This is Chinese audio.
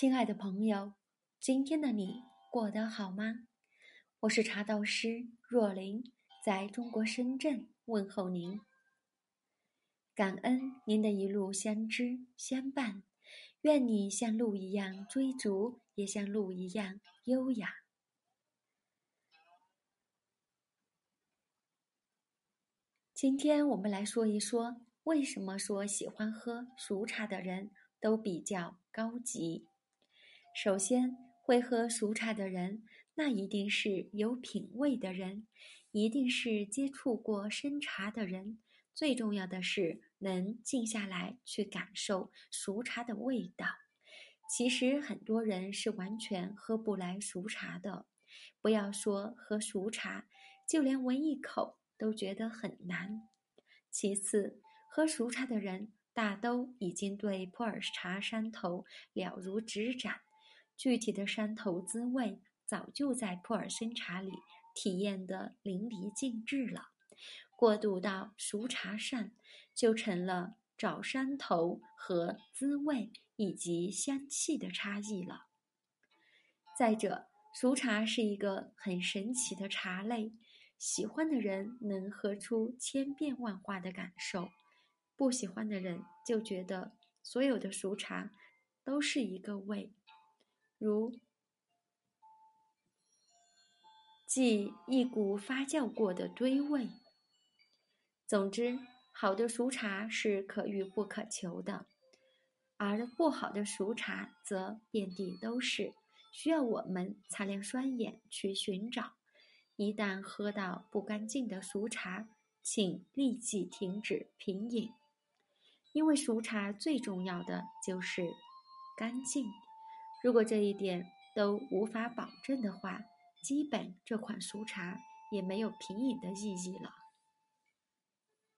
亲爱的朋友，今天的你过得好吗？我是茶道师若琳，在中国深圳问候您。感恩您的一路相知相伴，愿你像鹿一样追逐，也像鹿一样优雅。今天我们来说一说，为什么说喜欢喝熟茶的人都比较高级。首先，会喝熟茶的人，那一定是有品味的人，一定是接触过生茶的人。最重要的是，能静下来去感受熟茶的味道。其实，很多人是完全喝不来熟茶的。不要说喝熟茶，就连闻一口都觉得很难。其次，喝熟茶的人大都已经对普洱茶山头了如指掌。具体的山头滋味，早就在普洱生茶里体验得淋漓尽致了。过渡到熟茶上，就成了找山头和滋味以及香气的差异了。再者，熟茶是一个很神奇的茶类，喜欢的人能喝出千变万化的感受，不喜欢的人就觉得所有的熟茶都是一个味。如，即一股发酵过的堆味。总之，好的熟茶是可遇不可求的，而不好的熟茶则遍地都是，需要我们擦亮双眼去寻找。一旦喝到不干净的熟茶，请立即停止品饮，因为熟茶最重要的就是干净。如果这一点都无法保证的话，基本这款熟茶也没有品饮的意义了。